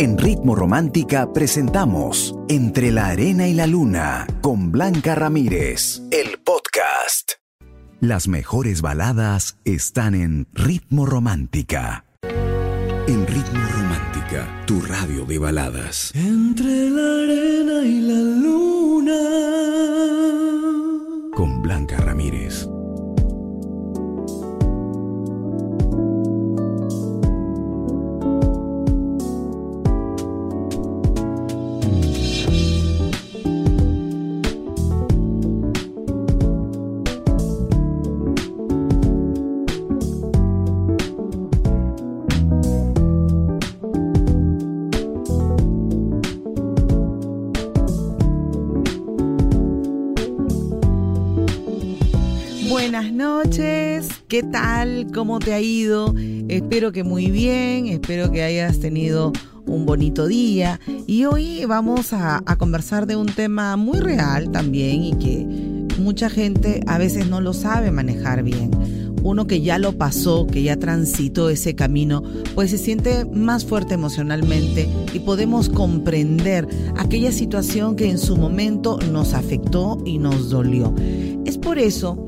En Ritmo Romántica presentamos Entre la Arena y la Luna con Blanca Ramírez, el podcast. Las mejores baladas están en Ritmo Romántica. En Ritmo Romántica, tu radio de baladas. Entre la arena y la luna. Con Blanca Ramírez. ¿Qué tal? ¿Cómo te ha ido? Espero que muy bien, espero que hayas tenido un bonito día y hoy vamos a, a, conversar de un tema muy real también y que mucha gente a veces no lo sabe manejar bien. Uno que ya lo pasó, que ya transitó ese camino, pues se siente más fuerte emocionalmente y podemos comprender aquella situación que en su momento nos afectó y nos dolió. Es por eso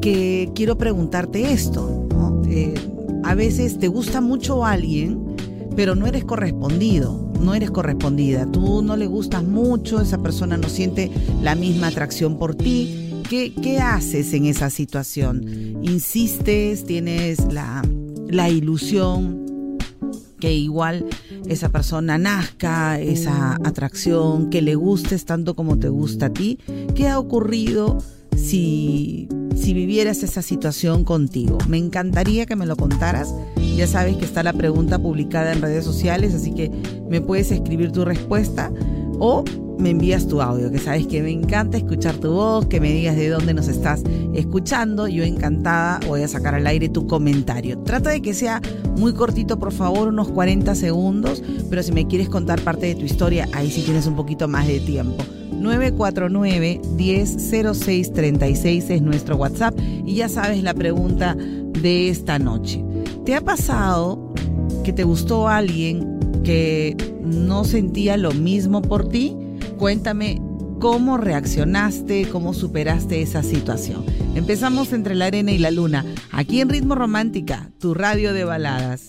que quiero preguntarte esto. ¿no? Eh, a veces te gusta mucho alguien, pero no eres correspondido, no eres correspondida. Tú no le gustas mucho, esa persona no siente la misma atracción por ti. ¿Qué, qué haces en esa situación? ¿Insistes? ¿Tienes la, la ilusión que igual esa persona nazca, esa atracción, que le gustes tanto como te gusta a ti? ¿Qué ha ocurrido si si vivieras esa situación contigo. Me encantaría que me lo contaras. Ya sabes que está la pregunta publicada en redes sociales, así que me puedes escribir tu respuesta o me envías tu audio, que sabes que me encanta escuchar tu voz, que me digas de dónde nos estás escuchando. Yo encantada voy a sacar al aire tu comentario. Trata de que sea muy cortito, por favor, unos 40 segundos, pero si me quieres contar parte de tu historia, ahí sí tienes un poquito más de tiempo. 949-100636 es nuestro WhatsApp y ya sabes la pregunta de esta noche. ¿Te ha pasado que te gustó alguien que no sentía lo mismo por ti? Cuéntame cómo reaccionaste, cómo superaste esa situación. Empezamos entre la arena y la luna, aquí en Ritmo Romántica, tu radio de baladas.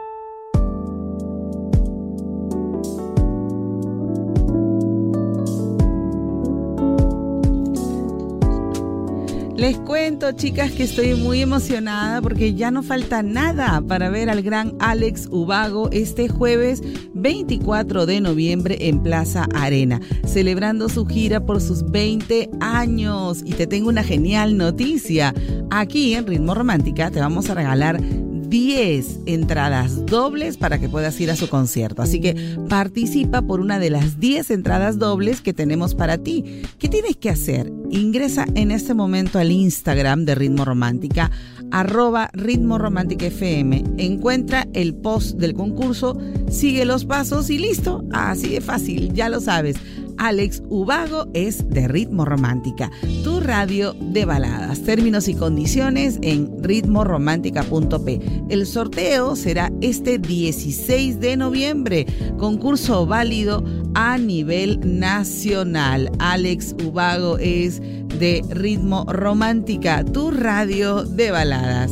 Les cuento, chicas, que estoy muy emocionada porque ya no falta nada para ver al gran Alex Ubago este jueves 24 de noviembre en Plaza Arena, celebrando su gira por sus 20 años. Y te tengo una genial noticia. Aquí en Ritmo Romántica te vamos a regalar 10 entradas dobles para que puedas ir a su concierto. Así que participa por una de las 10 entradas dobles que tenemos para ti. ¿Qué tienes que hacer? Ingresa en este momento al Instagram de Ritmo Romántica, arroba Ritmo Romántica FM. Encuentra el post del concurso, sigue los pasos y listo. Así de fácil, ya lo sabes. Alex Ubago es de Ritmo Romántica, tu radio de baladas. Términos y condiciones en ritmoromántica.p. El sorteo será este 16 de noviembre, concurso válido a nivel nacional. Alex Ubago es de Ritmo Romántica, tu radio de baladas.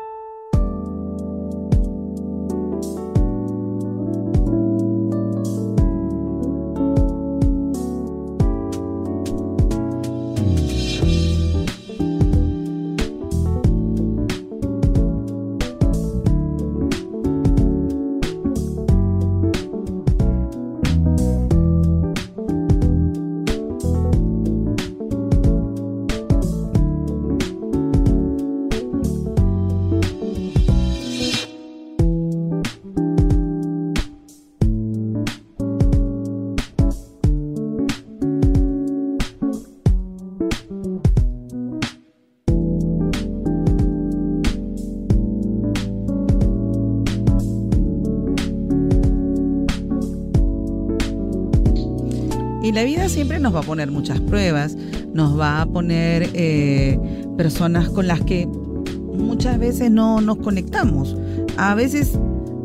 La vida siempre nos va a poner muchas pruebas, nos va a poner eh, personas con las que muchas veces no nos conectamos. A veces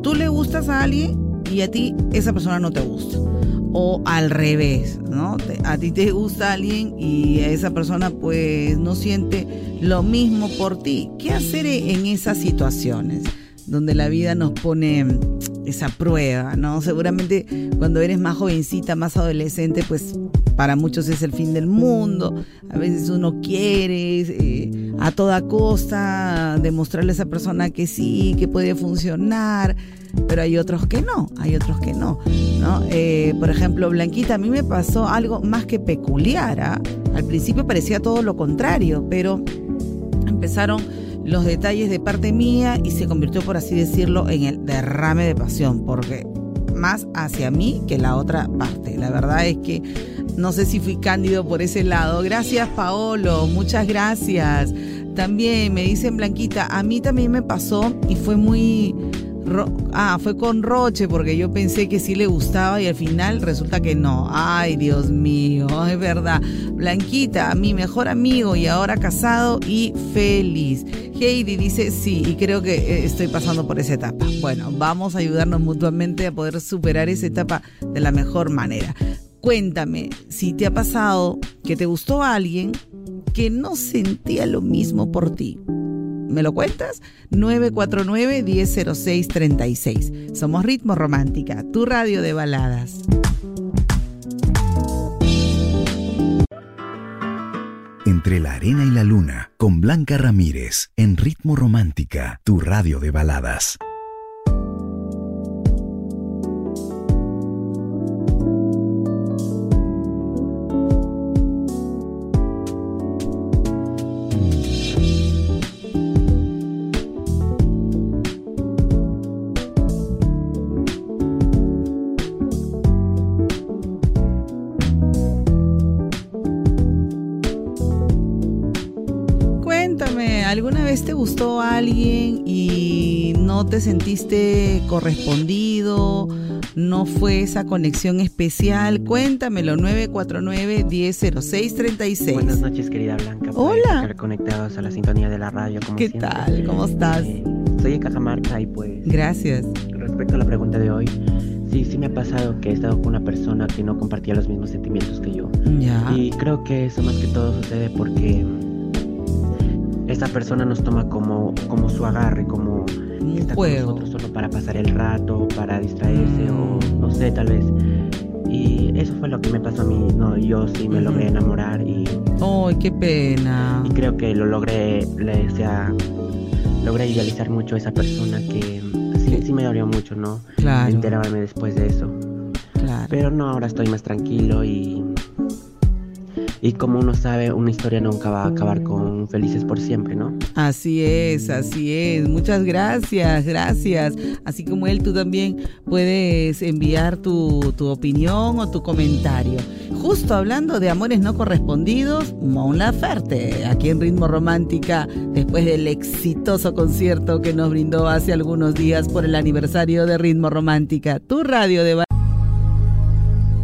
tú le gustas a alguien y a ti esa persona no te gusta. O al revés, ¿no? A ti te gusta alguien y a esa persona pues no siente lo mismo por ti. ¿Qué hacer en esas situaciones? donde la vida nos pone esa prueba, ¿no? Seguramente cuando eres más jovencita, más adolescente, pues para muchos es el fin del mundo. A veces uno quiere eh, a toda costa demostrarle a esa persona que sí, que puede funcionar, pero hay otros que no, hay otros que no, ¿no? Eh, por ejemplo, Blanquita, a mí me pasó algo más que peculiar. ¿ah? Al principio parecía todo lo contrario, pero empezaron los detalles de parte mía y se convirtió, por así decirlo, en el derrame de pasión, porque más hacia mí que la otra parte. La verdad es que no sé si fui cándido por ese lado. Gracias, Paolo, muchas gracias. También me dicen Blanquita, a mí también me pasó y fue muy ah, fue con Roche porque yo pensé que sí le gustaba y al final resulta que no. Ay, Dios mío, es verdad. Blanquita, mi mejor amigo y ahora casado y feliz. Heidi dice sí y creo que eh, estoy pasando por esa etapa. Bueno, vamos a ayudarnos mutuamente a poder superar esa etapa de la mejor manera. Cuéntame si te ha pasado que te gustó a alguien que no sentía lo mismo por ti. ¿Me lo cuentas? 949-100636. Somos Ritmo Romántica, tu radio de baladas. Entre la arena y la luna, con Blanca Ramírez, en Ritmo Romántica, tu radio de baladas. Te gustó alguien y no te sentiste correspondido? ¿No fue esa conexión especial? Cuéntamelo, 949-100636. Buenas noches, querida Blanca. Hola. Estar conectados a la sintonía de la radio, como ¿Qué tal? ¿Cómo estás? Eh, soy de Cajamarca y pues... Gracias. Respecto a la pregunta de hoy, sí, sí me ha pasado que he estado con una persona que no compartía los mismos sentimientos que yo. Ya. Y creo que eso más que todo sucede porque esa persona nos toma como, como su agarre, como un está juego. con nosotros solo para pasar el rato, para distraerse o no sé, tal vez. Y eso fue lo que me pasó a mí, no, yo sí me logré enamorar y... ¡Ay, qué pena! Y creo que lo logré, le, sea, logré idealizar mucho a esa persona que sí, sí me dolió mucho, ¿no? Claro. Enterarme después de eso. Claro. Pero no, ahora estoy más tranquilo y y como uno sabe, una historia nunca va a acabar con felices por siempre, ¿no? Así es, así es. Muchas gracias, gracias. Así como él, tú también puedes enviar tu, tu opinión o tu comentario. Justo hablando de amores no correspondidos, Mon Laferte, aquí en Ritmo Romántica, después del exitoso concierto que nos brindó hace algunos días por el aniversario de Ritmo Romántica, tu radio de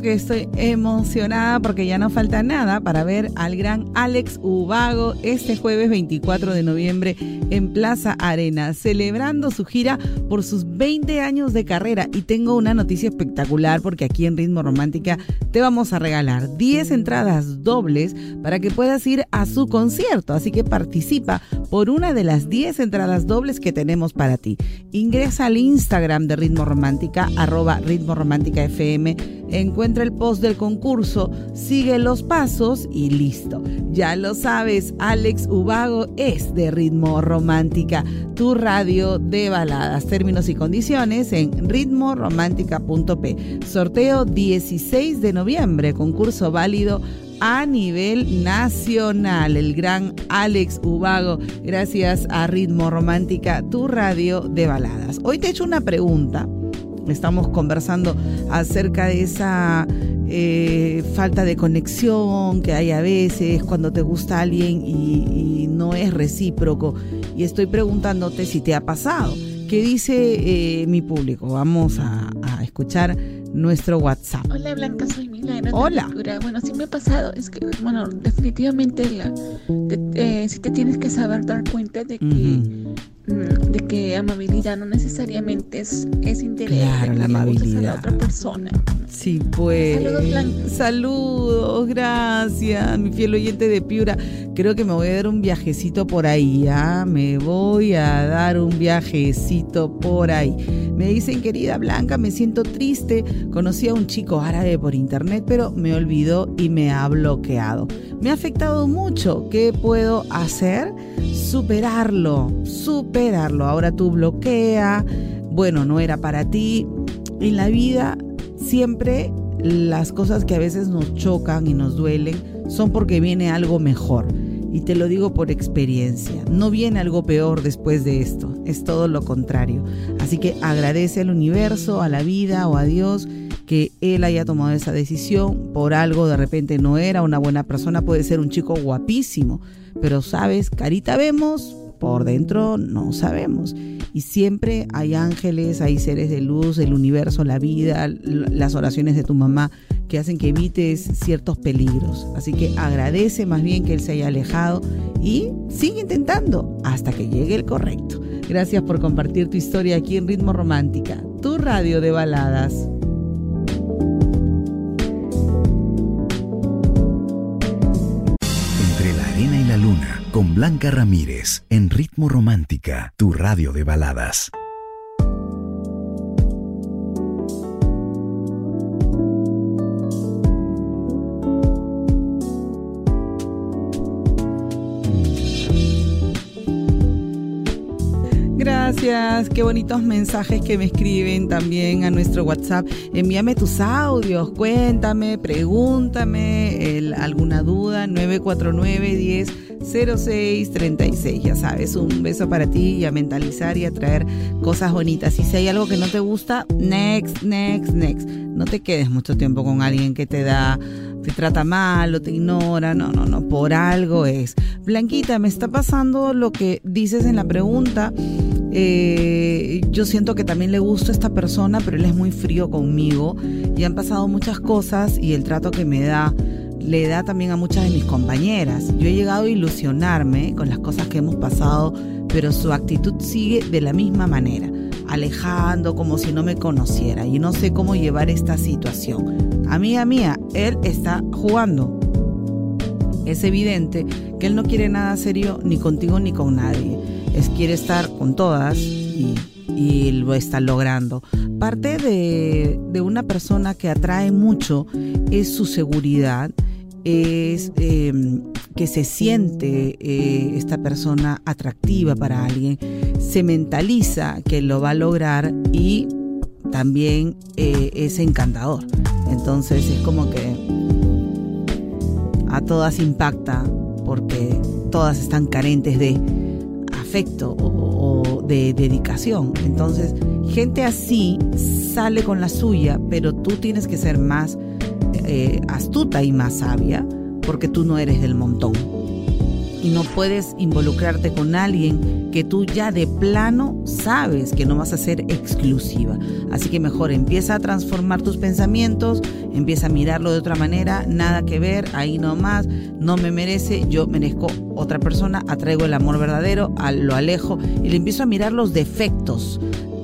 Que estoy emocionada porque ya no falta nada para ver al gran Alex Ubago este jueves 24 de noviembre en Plaza Arena, celebrando su gira por sus 20 años de carrera. Y tengo una noticia espectacular porque aquí en Ritmo Romántica te vamos a regalar 10 entradas dobles para que puedas ir a su concierto. Así que participa por una de las 10 entradas dobles que tenemos para ti. Ingresa al Instagram de Ritmo Romántica, arroba Ritmo Romántica FM, encuentra el post del concurso, sigue los pasos y listo. Ya lo sabes, Alex Ubago es de Ritmo Romántica, tu radio de baladas. Términos y condiciones en ritmoromántica.p. Sorteo 16 de noviembre, concurso válido a nivel nacional. El gran Alex Ubago, gracias a Ritmo Romántica, tu radio de baladas. Hoy te he hecho una pregunta Estamos conversando acerca de esa eh, falta de conexión que hay a veces cuando te gusta alguien y, no es recíproco. Y estoy preguntándote si te ha pasado. ¿Qué dice eh, mi público? Vamos a, escuchar nuestro WhatsApp. Hola Blanca, soy Milagro. Hola. Bueno, sí me ha pasado. Es que, bueno, definitivamente la, eh, si te tienes que saber dar cuenta de que... de que amabilidad no necesariamente es, es interés. Claro, la amabilidad. A la otra persona. Sí, pues. Saludos, Blanca. Saludos, gracias, mi fiel oyente de Piura. Creo que me voy a dar un viajecito por ahí, ¿ya? Me voy a dar un viajecito por ahí. Me dicen, querida Blanca, me siento triste. Conocí a un chico árabe por internet, pero me olvidó y me ha bloqueado. Me ha afectado mucho. ¿Qué puedo hacer? Superarlo, superarlo. Ahora tú bloquea. Bueno, no era para ti. En la vida siempre las cosas que a veces nos chocan y nos duelen son porque viene algo mejor y te lo digo por experiencia. No viene algo peor después de esto, es todo lo contrario. Así que agradece al universo, a la vida o a Dios que él haya tomado esa decisión. Por algo de repente no era una buena persona, puede ser un chico guapísimo, pero sabes, carita vemos, por dentro no sabemos. Y siempre hay ángeles, hay seres de luz, el universo, la vida, las oraciones de tu mamá que hacen que evites ciertos peligros. Así que agradece más bien que él se haya alejado y sigue intentando hasta que llegue el correcto. Gracias por compartir tu historia aquí en Ritmo Romántica, tu radio de baladas. Luna, con Blanca Ramírez, en Ritmo Romántica, tu radio de baladas. gracias. Qué bonitos mensajes que me escriben también a nuestro WhatsApp. Envíame tus audios, cuéntame, pregúntame alguna duda. 949 10 0636. Ya sabes, un beso para ti y a mentalizar y a traer cosas bonitas. Y si hay algo que no te gusta, next, next, next. No te quedes mucho tiempo con alguien que te da te trata mal o te ignora, no, no, no, por algo es. Blanquita, me está pasando lo que dices en la pregunta eh, yo siento que también le gusto a esta persona, pero él es muy frío conmigo y han pasado muchas cosas y el trato que me da le da también a muchas de mis compañeras. Yo he llegado a ilusionarme con las cosas que hemos pasado, pero su actitud sigue de la misma manera, alejando como si no me conociera y no sé cómo llevar esta situación. Amiga mía, él está jugando. Es evidente que él no quiere nada serio ni contigo ni con nadie es quiere estar con todas y, lo está logrando. Parte de, una persona que atrae mucho es su seguridad, es em, que se siente eh, esta persona atractiva para alguien, se mentaliza que lo va a lograr y también eh, es encantador. Entonces es como que a todas impacta porque todas están carentes de afecto o, de dedicación. Entonces, gente así sale con la suya, pero tú tienes que ser más eh, astuta y más sabia porque tú no eres del montón. y no puedes involucrarte con alguien que tú ya de plano sabes que no vas a ser exclusiva. Así que mejor empieza a transformar tus pensamientos, empieza a mirarlo de otra manera, nada que ver, ahí nomás, no me merece, yo merezco otra persona, atraigo el amor verdadero, lo alejo y le empiezo a mirar los defectos,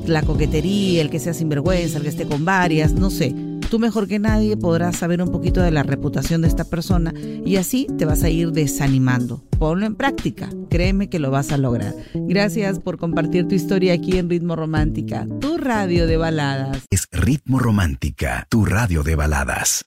la coquetería, el que sea sinvergüenza, el que esté con varias, no sé Tú mejor que nadie podrás saber un poquito de la reputación de esta persona y así te vas a ir desanimando. Ponlo en práctica, créeme que lo vas a lograr. Gracias por compartir tu historia aquí en Ritmo Romántica, tu radio de baladas. Es Ritmo Romántica, tu radio de baladas.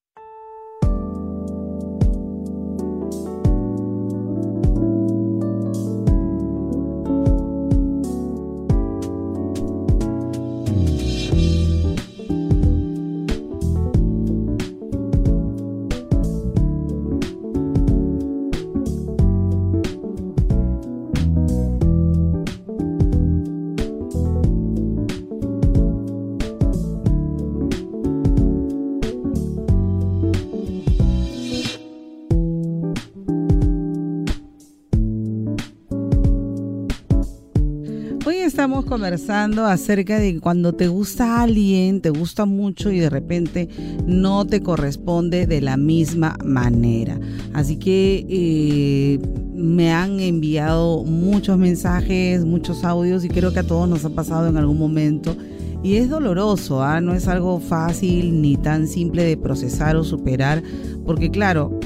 Conversando acerca de cuando te gusta alguien, te gusta mucho y de repente no te corresponde de la misma manera. Así que eh, me han enviado muchos mensajes, muchos audios y creo que a todos nos ha pasado en algún momento. Y es doloroso, ¿ah? no es algo fácil ni tan simple de procesar o superar, porque claro,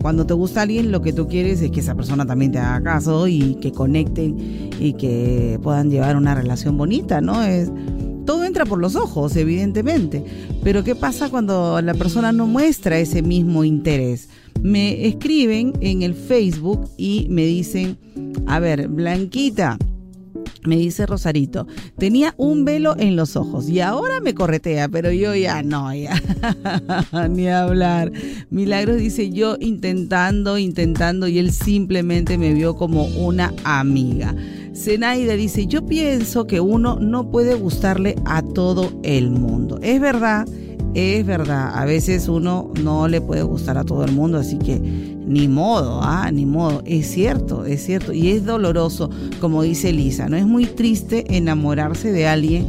cuando te gusta alguien, lo que tú quieres es que esa persona también te haga caso y que conecten y que puedan llevar una relación bonita, ¿no? Es, todo entra por los ojos, evidentemente. Pero ¿qué pasa cuando la persona no muestra ese mismo interés? Me escriben en el Facebook y me dicen, a ver, Blanquita, me dice Rosarito, tenía un velo en los ojos y ahora me corretea, pero yo ya no, ya, ni hablar. Milagros dice, yo intentando, intentando y él simplemente me vio como una amiga. Zenaida dice, yo pienso que uno no puede gustarle a todo el mundo. Es verdad, es verdad, a veces uno no le puede gustar a todo el mundo, así que ni modo, ah, ni modo. Es cierto, es cierto. Y es doloroso, como dice Lisa, ¿no? Es muy triste enamorarse de alguien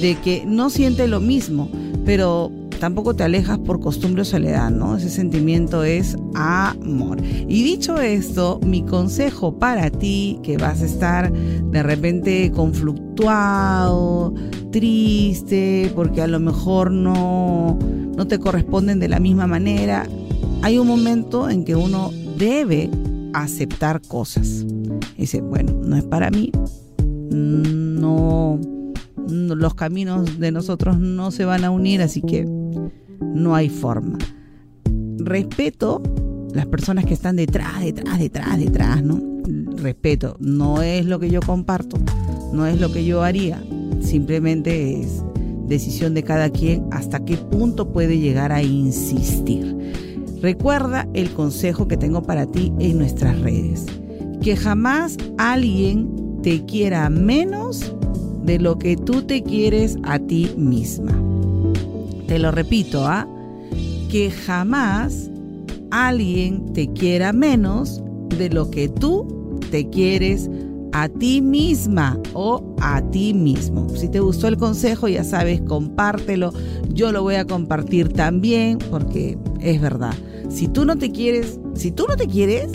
de que no siente lo mismo, pero tampoco te alejas por costumbre o soledad, ¿no? Ese sentimiento es amor. Y dicho esto, mi consejo para ti, que vas a estar de repente conflictuado, triste, porque a lo mejor no, no te corresponden de la misma manera, hay un momento en que uno debe aceptar cosas. dice, bueno, no es para mí, no, los caminos de nosotros no se van a unir, así que no hay forma. Respeto las personas que están detrás, detrás, detrás, detrás, ¿no? Respeto, no es lo que yo comparto, no es lo que yo haría, simplemente es decisión de cada quien hasta qué punto puede llegar a insistir. Recuerda el consejo que tengo para ti en nuestras redes. Que jamás alguien te quiera menos de lo que tú te quieres a ti misma. Te lo repito, ¿ah? Que jamás alguien te quiera menos de lo que tú te quieres a ti misma o a ti mismo. Si te gustó el consejo, ya sabes, compártelo. Yo lo voy a compartir también porque es verdad. Si tú no te quieres, si tú no te quieres,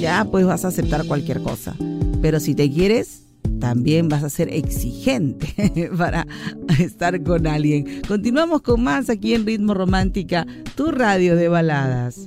ya pues vas a aceptar cualquier cosa. Pero si te quieres, también vas a ser exigente para estar con alguien. Continuamos con más aquí en Ritmo Romántica, tu radio de baladas.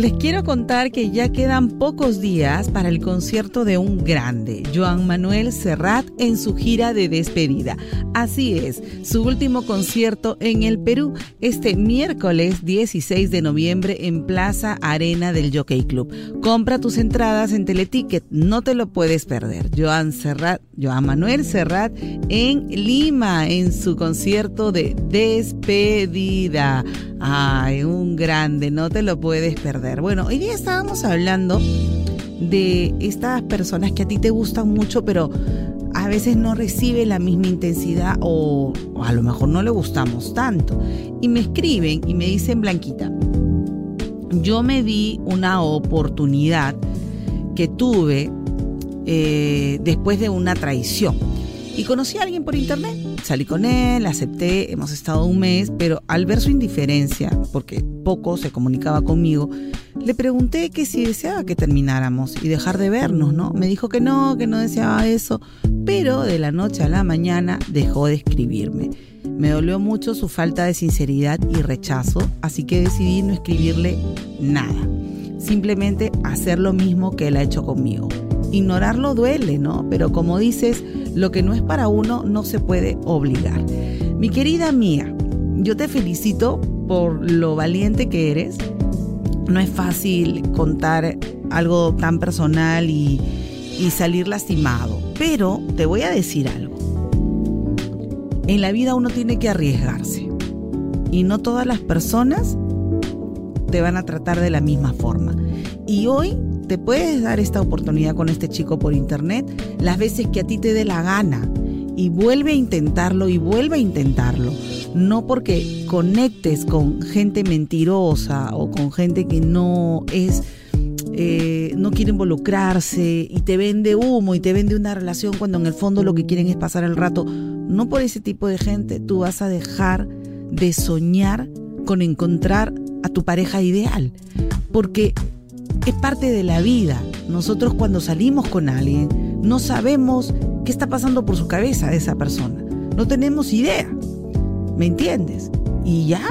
Les quiero contar que ya quedan pocos días para el concierto de un grande, Joan Manuel Serrat, en su gira de despedida. Así es, su último concierto en el Perú este miércoles 16 de noviembre en Plaza Arena del Jockey Club. Compra tus entradas en Teleticket, no te lo puedes perder. Joan Serrat, Joan Manuel Serrat en Lima en su concierto de despedida. Ay, un grande, no te lo puedes perder. Bueno, hoy día estábamos hablando de estas personas que a ti te gustan mucho, pero a veces no recibe la misma intensidad o, a lo mejor no le gustamos tanto. Y me escriben y me dicen, Blanquita, yo me di una oportunidad que tuve eh, después de una traición. Y conocí a alguien por internet, salí con él, acepté, hemos estado un mes, pero al ver su indiferencia, porque poco se comunicaba conmigo, le pregunté que si deseaba que termináramos y dejar de vernos, ¿no? Me dijo que no, que no deseaba eso, pero de la noche a la mañana dejó de escribirme. Me dolió mucho su falta de sinceridad y rechazo, así que decidí no escribirle nada. Simplemente hacer lo mismo que él ha hecho conmigo. Ignorarlo duele, ¿no? Pero como dices, lo que no es para uno no se puede obligar. Mi querida mía, yo te felicito por lo valiente que eres. No es fácil contar algo tan personal y, salir lastimado. Pero te voy a decir algo. En la vida uno tiene que arriesgarse. Y no todas las personas te van a tratar de la misma forma. Y hoy te puedes dar esta oportunidad con este chico por internet las veces que a ti te dé la gana. Y vuelve a intentarlo y vuelve a intentarlo. No porque conectes con gente mentirosa o con gente que no es eh, no quiere involucrarse y te vende humo y te vende una relación cuando en el fondo lo que quieren es pasar el rato. No por ese tipo de gente tú vas a dejar de soñar con encontrar a tu pareja ideal. Porque es parte de la vida. Nosotros cuando salimos con alguien no sabemos qué está pasando por su cabeza de esa persona. No tenemos idea. ¿Me entiendes? Y ya.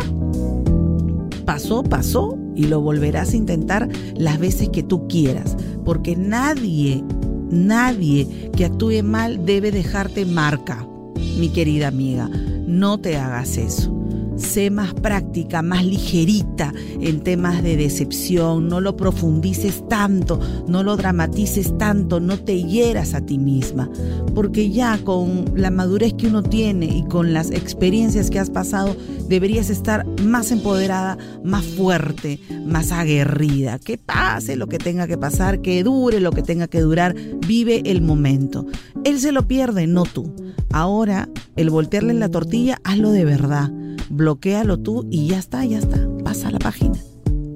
Pasó, pasó y lo volverás a intentar las veces que tú quieras. Porque nadie, nadie que actúe mal debe dejarte marca, mi querida amiga. No te hagas eso sé más práctica, más ligerita en temas de decepción, no lo profundices tanto, no lo dramatices tanto, no te hieras a ti misma, porque ya con la madurez que uno tiene y con las experiencias que has pasado, deberías estar más empoderada, más fuerte, más aguerrida. Que pase lo que tenga que pasar, que dure lo que tenga que durar, vive el momento. Él se lo pierde, no tú. Ahora, el voltearle en la tortilla, hazlo de verdad bloquealo tú y ya está, ya está. Pasa la página.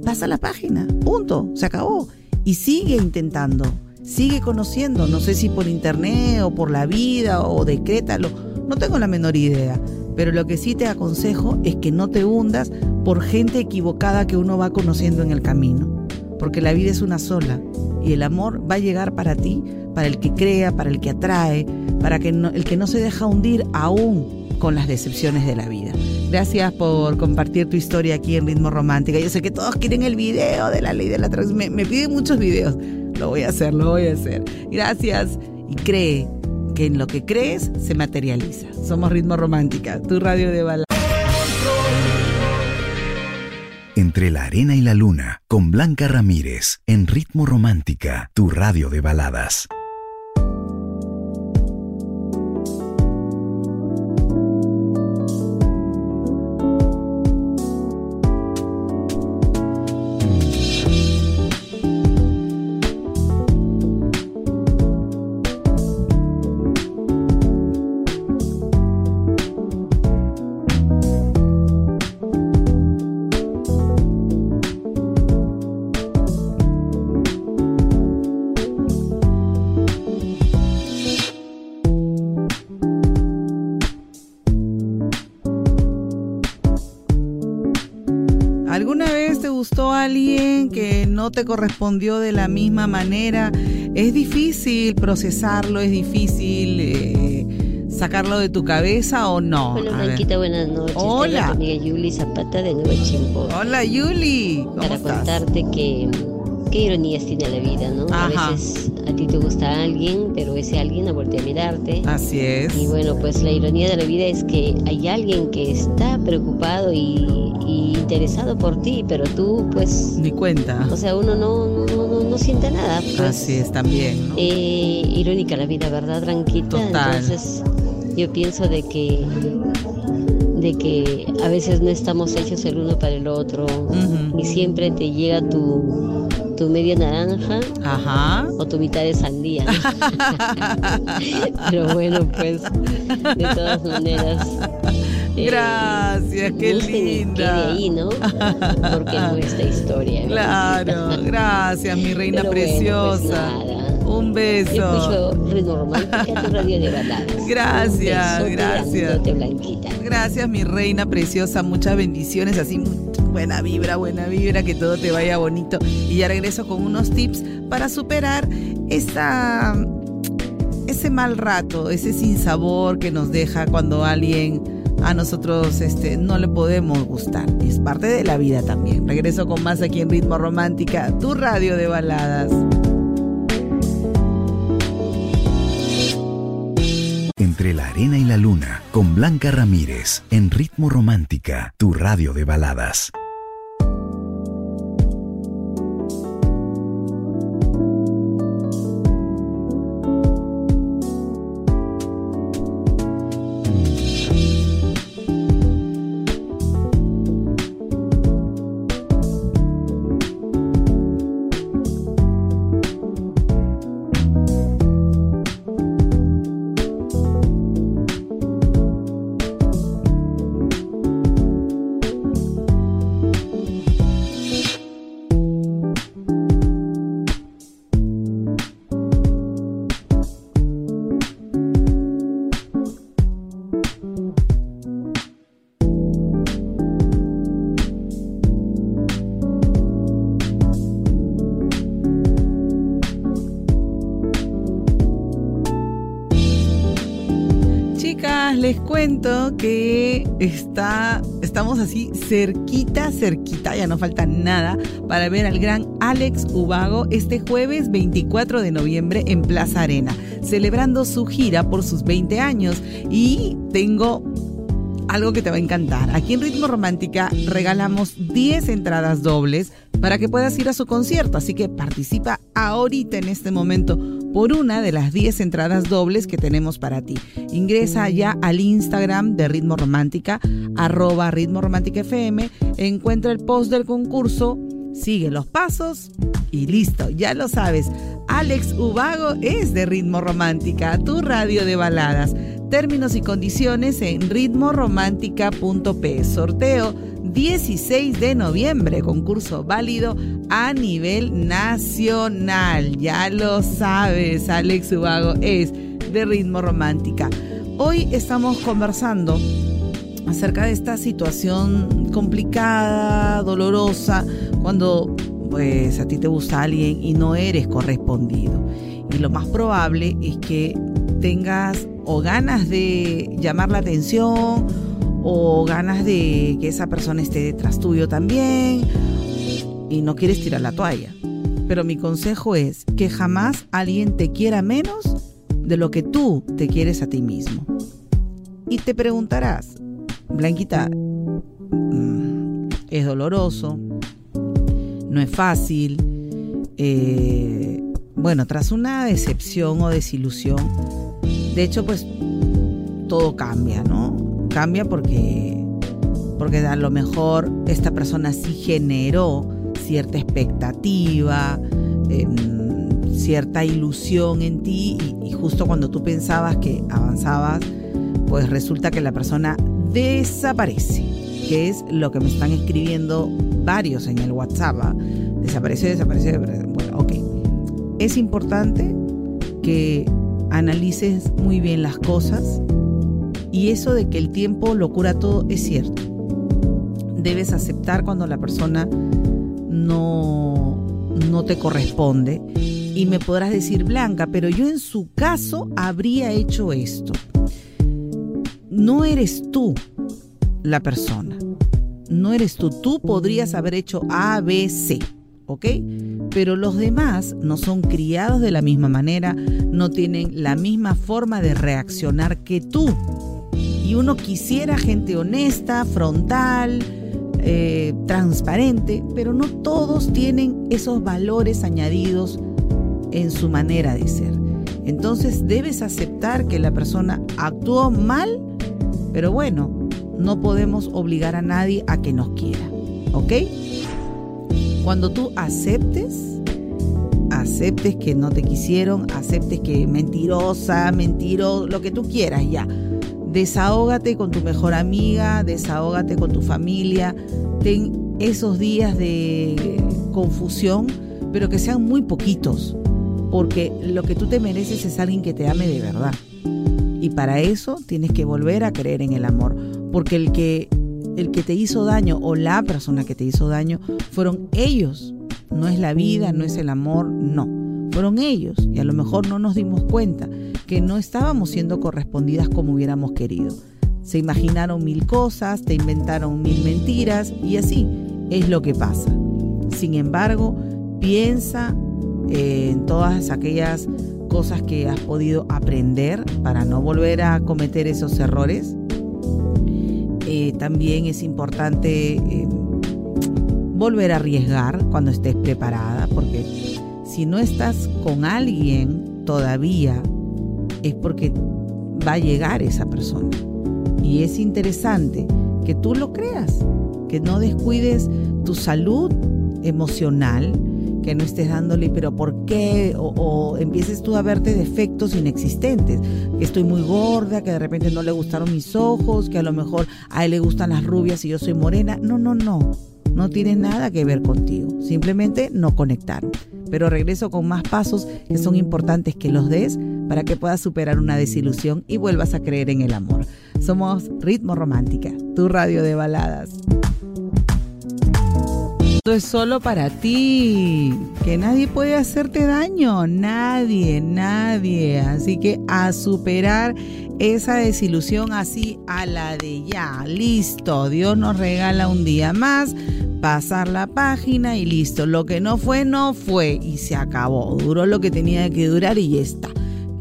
Pasa la página. Punto. Se acabó. Y sigue intentando. Sigue conociendo. No sé si por internet o por la vida o decrétalo. No tengo la menor idea. Pero lo que sí te aconsejo es que no te hundas por gente equivocada que uno va conociendo en el camino. Porque la vida es una sola. Y el amor va a llegar para ti, para el que crea, para el que atrae, para que el que no se deja hundir aún con las decepciones de la vida. Gracias por compartir tu historia aquí en Ritmo Romántica. Yo sé que todos quieren el video de la ley de la atracción. Me, piden muchos videos. Lo voy a hacer, lo voy a hacer. Gracias. Y cree que en lo que crees se materializa. Somos Ritmo Romántica, tu radio de balada. Entre la arena y la luna, con Blanca Ramírez, en Ritmo Romántica, tu radio de baladas. No te correspondió de la misma manera. Es difícil procesarlo, es difícil eh, sacarlo de tu cabeza o no. Hola, Blanquita, buenas noches. Hola. amiga Yuli Zapata de Nueva Chimbo. Hola, Yuli. Para contarte que qué ironías tiene la vida, ¿no? A veces a ti te gusta alguien, pero ese alguien no vuelve a mirarte. Así es. Y bueno, pues la ironía de la vida es que hay alguien que está preocupado y, interesado por ti, pero tú pues... Ni cuenta. O sea, uno no, no, no, siente nada. Pues. Así es también. ¿no? Eh, irónica la vida, ¿verdad, Tranquita? Total. Entonces yo pienso de que de que a veces no estamos hechos el uno para el otro y siempre te llega tu, tu media naranja o tu mitad de sandía. Pero bueno, pues de todas maneras. Eh, gracias, qué linda. ahí, ¿no? Porque nuestra historia. Claro, gracias, mi reina pues preciosa. Un beso. Yo escucho Ritmo Romántica, tu radio de baladas. Gracias, gracias. Gracias, mi reina preciosa. Muchas bendiciones, así buena vibra, buena vibra, que todo te vaya bonito. Y ya regreso con unos tips para superar esa, ese mal rato, ese sinsabor que nos deja cuando alguien a nosotros este, no le podemos gustar. Es parte de la vida también. Regreso con más aquí en Ritmo Romántica, tu radio de baladas. Entre la arena y la luna, con Blanca Ramírez, en Ritmo Romántica, tu radio de baladas. Que está, estamos así cerquita, cerquita, ya no falta nada para ver al gran Alex Ubago este jueves 24 de noviembre en Plaza Arena, celebrando su gira por sus 20 años. Y tengo algo que te va a encantar. Aquí en Ritmo Romántica regalamos 10 entradas dobles para que puedas ir a su concierto, así que participa ahorita en este momento por una de las 10 entradas dobles que tenemos para ti. Ingresa ya al Instagram de Ritmo Romántica, arroba Ritmo Romántica FM, encuentra el post del concurso, sigue los pasos y listo, ya lo sabes. Alex Ubago es de Ritmo Romántica, tu radio de baladas. Términos y condiciones en ritmoromántica.p. Sorteo 16 de noviembre, concurso válido a nivel nacional. Ya lo sabes, Alex Ubago es de ritmo romántica. Hoy estamos conversando acerca de esta situación complicada, dolorosa, cuando pues a ti te gusta alguien y no eres correspondido. Y lo más probable es que tengas o ganas de llamar la atención o ganas de que esa persona esté detrás tuyo también y no quieres tirar la toalla. Pero mi consejo es que jamás alguien te quiera menos de lo que tú te quieres a ti mismo. Y te preguntarás, Blanquita, mm, es doloroso, no es fácil. Eh, bueno, tras una decepción o desilusión, de hecho, pues todo cambia, ¿no? cambia porque, porque a lo mejor esta persona sí generó cierta expectativa, em, cierta ilusión en ti y, justo cuando tú pensabas que avanzabas, pues resulta que la persona desaparece, que es lo que me están escribiendo varios en el WhatsApp. ¿ah? Desapareció, desapareció, bueno, ok. Es importante que analices muy bien las cosas, y eso de que el tiempo lo cura todo es cierto. Debes aceptar cuando la persona no, no te corresponde. Y me podrás decir, Blanca, pero yo en su caso habría hecho esto. No eres tú la persona. No eres tú. Tú podrías haber hecho A, B, C. ¿Ok? pero los demás no son criados de la misma manera, no tienen la misma forma de reaccionar que tú. Y uno quisiera gente honesta, frontal, eh, transparente, pero no todos tienen esos valores añadidos en su manera de ser. Entonces debes aceptar que la persona actuó mal, pero bueno, no podemos obligar a nadie a que nos quiera, ¿ok? Cuando tú aceptes, aceptes que no te quisieron, aceptes que mentirosa, mentiro, lo que tú quieras ya. Desahógate con tu mejor amiga, desahógate con tu familia, ten esos días de confusión, pero que sean muy poquitos, porque lo que tú te mereces es alguien que te ame de verdad. Y para eso tienes que volver a creer en el amor, porque el que el que te hizo daño o la persona que te hizo daño fueron ellos. No es la vida, no es el amor, no. Fueron ellos y a lo mejor no nos dimos cuenta que no estábamos siendo correspondidas como hubiéramos querido. Se imaginaron mil cosas, te inventaron mil mentiras y así es lo que pasa. Sin embargo, piensa en todas aquellas cosas que has podido aprender para no volver a cometer esos errores también es importante eh, volver a arriesgar cuando estés preparada, porque si no estás con alguien todavía, es porque va a llegar esa persona. Y es interesante que tú lo creas, que no descuides tu salud emocional, que no estés dándole, pero ¿por qué? O, empieces tú a verte defectos inexistentes, que estoy muy gorda, que de repente no le gustaron mis ojos, que a lo mejor a él le gustan las rubias y yo soy morena. No, no, no, no tiene nada que ver contigo, simplemente no conectaron. Pero regreso con más pasos que son importantes que los des para que puedas superar una desilusión y vuelvas a creer en el amor. Somos Ritmo Romántica, tu radio de baladas. Es solo para ti, que nadie puede hacerte daño, nadie, nadie. Así que a superar esa desilusión así a la de ya, listo, Dios nos regala un día más, pasar la página y listo, lo que no fue, no fue. Y se acabó, duró lo que tenía que durar y ya está.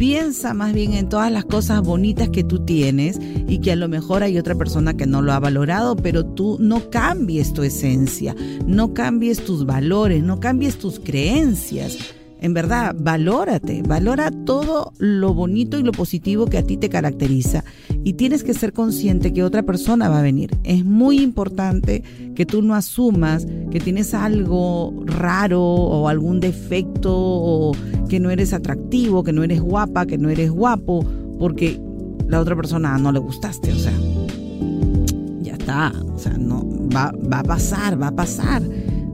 Piensa más bien en todas las cosas bonitas que tú tienes y que a lo mejor hay otra persona que no lo ha valorado, pero tú no cambies tu esencia, no cambies tus valores, no cambies tus creencias en verdad, valórate, valora todo lo bonito y lo positivo que a ti te caracteriza y tienes que ser consciente que otra persona va a venir. Es muy importante que tú no asumas que tienes algo raro o algún defecto o que no eres atractivo, que no eres guapa, que no eres guapo, porque la otra persona no le gustaste, o sea, ya está, o sea, no va, va a pasar, va a pasar.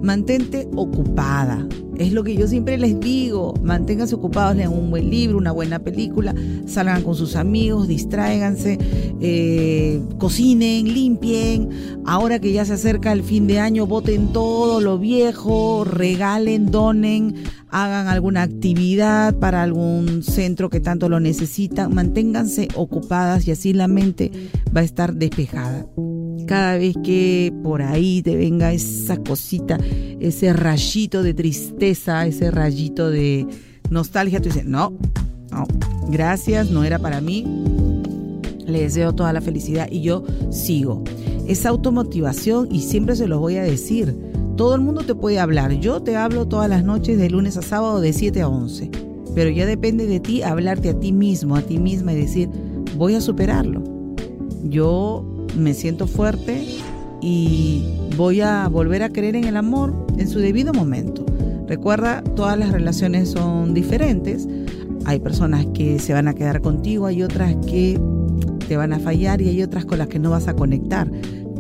Mantente ocupada, es lo que yo siempre les digo, manténganse ocupados, lean un buen libro, una buena película, salgan con sus amigos, distráiganse, eh, cocinen, limpien. Ahora que ya se acerca el fin de año, voten todo lo viejo, regalen, donen, hagan alguna actividad para algún centro que tanto lo necesita. Manténganse ocupadas y así la mente va a estar despejada cada vez que por ahí te venga esa cosita, ese rayito de tristeza, ese rayito de nostalgia, tú dices, no, no, gracias, no era para mí. Le deseo toda la felicidad y yo sigo. Esa automotivación y siempre se los voy a decir. Todo el mundo te puede hablar. Yo te hablo todas las noches de lunes a sábado de 7 a 11. Pero ya depende de ti hablarte a ti mismo, a ti misma y decir, voy a superarlo. Yo me siento fuerte y voy a volver a creer en el amor en su debido momento. Recuerda, todas las relaciones son diferentes. Hay personas que se van a quedar contigo, hay otras que te van a fallar y hay otras con las que no vas a conectar.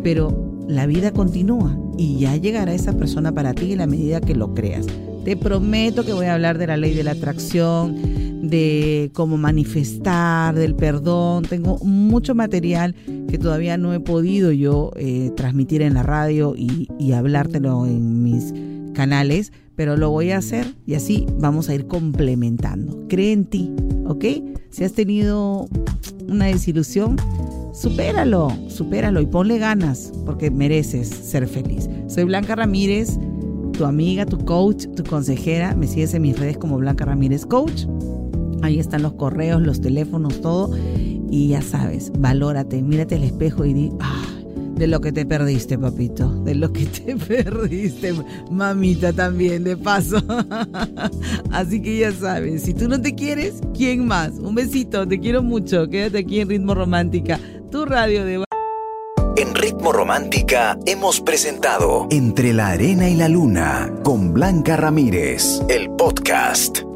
Pero la vida continúa y ya llegará esa persona para ti en la medida que lo creas. Te prometo que voy a hablar de la ley de la atracción, de cómo manifestar, del perdón. Tengo mucho material que todavía no he podido yo eh, transmitir en la radio y, y hablártelo en mis canales, pero lo voy a hacer y así vamos a ir complementando. Cree en ti, ¿ok? Si has tenido una desilusión, supéralo, supéralo y ponle ganas porque mereces ser feliz. Soy Blanca Ramírez tu amiga, tu coach, tu consejera. Me sigues en mis redes como Blanca Ramírez Coach. Ahí están los correos, los teléfonos, todo. Y ya sabes, valórate, mírate al espejo y di, ah, de lo que te perdiste, papito, de lo que te perdiste, mamita también, de paso. Así que ya sabes, si tú no te quieres, ¿quién más? Un besito, te quiero mucho, quédate aquí en Ritmo Romántica, tu radio de... En Ritmo Romántica hemos presentado Entre la Arena y la Luna con Blanca Ramírez, el podcast.